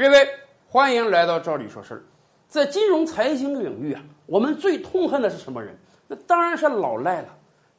各位，欢迎来到赵理说事儿。在金融财经领域啊，我们最痛恨的是什么人？那当然是老赖了。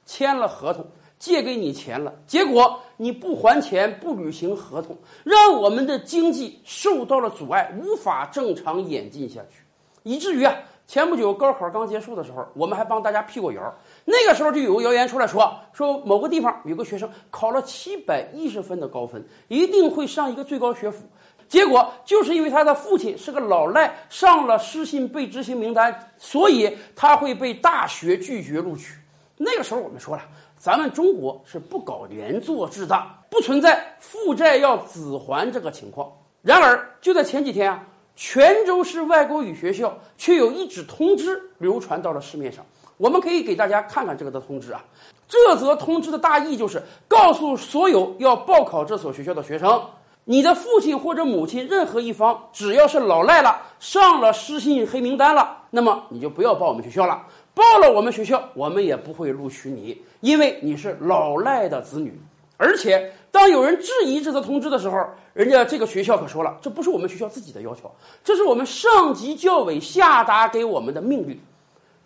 签了合同，借给你钱了，结果你不还钱，不履行合同，让我们的经济受到了阻碍，无法正常演进下去，以至于啊，前不久高考刚结束的时候，我们还帮大家辟过谣。那个时候就有个谣言出来说，说某个地方有个学生考了七百一十分的高分，一定会上一个最高学府。结果就是因为他的父亲是个老赖，上了失信被执行名单，所以他会被大学拒绝录取。那个时候我们说了，咱们中国是不搞连坐制的，不存在负债要子还这个情况。然而就在前几天啊，泉州市外国语学校却有一纸通知流传到了市面上。我们可以给大家看看这个的通知啊。这则通知的大意就是告诉所有要报考这所学校的学生。你的父亲或者母亲任何一方，只要是老赖了，上了失信黑名单了，那么你就不要报我们学校了。报了我们学校，我们也不会录取你，因为你是老赖的子女。而且，当有人质疑这则通知的时候，人家这个学校可说了，这不是我们学校自己的要求，这是我们上级教委下达给我们的命令。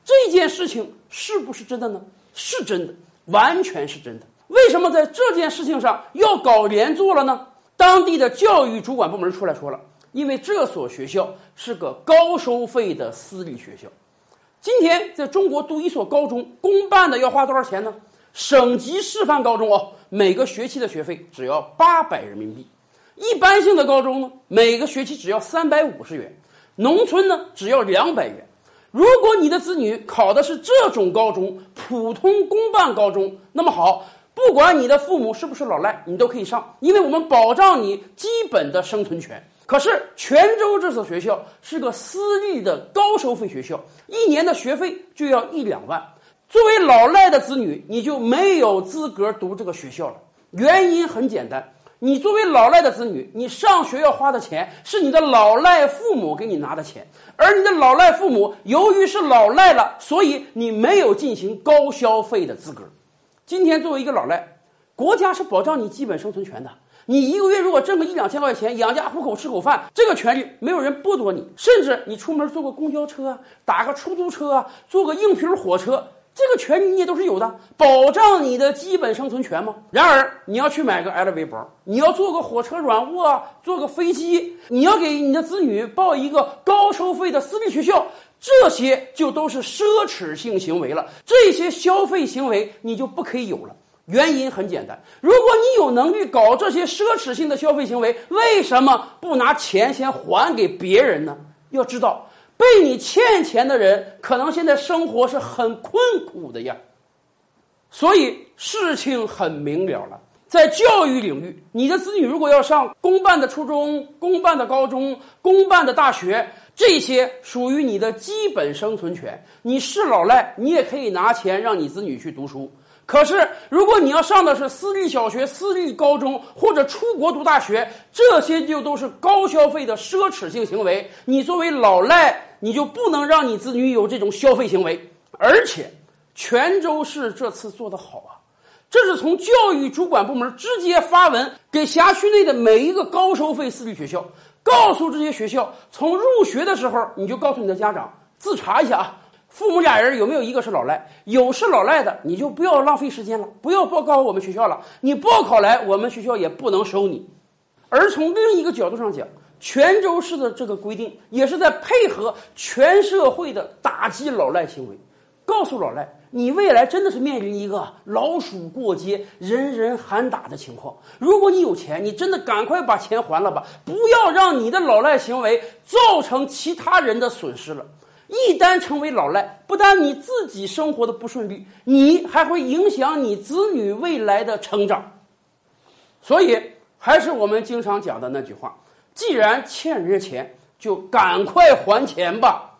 这件事情是不是真的呢？是真的，完全是真的。为什么在这件事情上要搞连坐了呢？当地的教育主管部门出来说了，因为这所学校是个高收费的私立学校。今天在中国读一所高中，公办的要花多少钱呢？省级示范高中哦，每个学期的学费只要八百人民币；一般性的高中呢，每个学期只要三百五十元；农村呢，只要两百元。如果你的子女考的是这种高中，普通公办高中，那么好。不管你的父母是不是老赖，你都可以上，因为我们保障你基本的生存权。可是泉州这所学校是个私立的高收费学校，一年的学费就要一两万。作为老赖的子女，你就没有资格读这个学校了。原因很简单，你作为老赖的子女，你上学要花的钱是你的老赖父母给你拿的钱，而你的老赖父母由于是老赖了，所以你没有进行高消费的资格。今天作为一个老赖，国家是保障你基本生存权的。你一个月如果挣个一两千块钱，养家糊口吃口饭，这个权利没有人剥夺你。甚至你出门坐个公交车啊，打个出租车啊，坐个硬皮火车，这个权利你也都是有的，保障你的基本生存权吗？然而你要去买个 LV 包，你要坐个火车软卧，坐个飞机，你要给你的子女报一个高收费的私立学校。这些就都是奢侈性行为了，这些消费行为你就不可以有了。原因很简单，如果你有能力搞这些奢侈性的消费行为，为什么不拿钱先还给别人呢？要知道，被你欠钱的人可能现在生活是很困苦的呀。所以事情很明了了，在教育领域，你的子女如果要上公办的初中、公办的高中、公办的大学。这些属于你的基本生存权。你是老赖，你也可以拿钱让你子女去读书。可是，如果你要上的是私立小学、私立高中或者出国读大学，这些就都是高消费的奢侈性行为。你作为老赖，你就不能让你子女有这种消费行为。而且，泉州市这次做得好啊，这是从教育主管部门直接发文给辖区内的每一个高收费私立学校。告诉这些学校，从入学的时候你就告诉你的家长自查一下啊，父母俩人有没有一个是老赖？有是老赖的，你就不要浪费时间了，不要报考我们学校了。你报考来，我们学校也不能收你。而从另一个角度上讲，泉州市的这个规定也是在配合全社会的打击老赖行为，告诉老赖。你未来真的是面临一个老鼠过街、人人喊打的情况。如果你有钱，你真的赶快把钱还了吧，不要让你的老赖行为造成其他人的损失了。一旦成为老赖，不但你自己生活的不顺利，你还会影响你子女未来的成长。所以，还是我们经常讲的那句话：既然欠人家钱，就赶快还钱吧。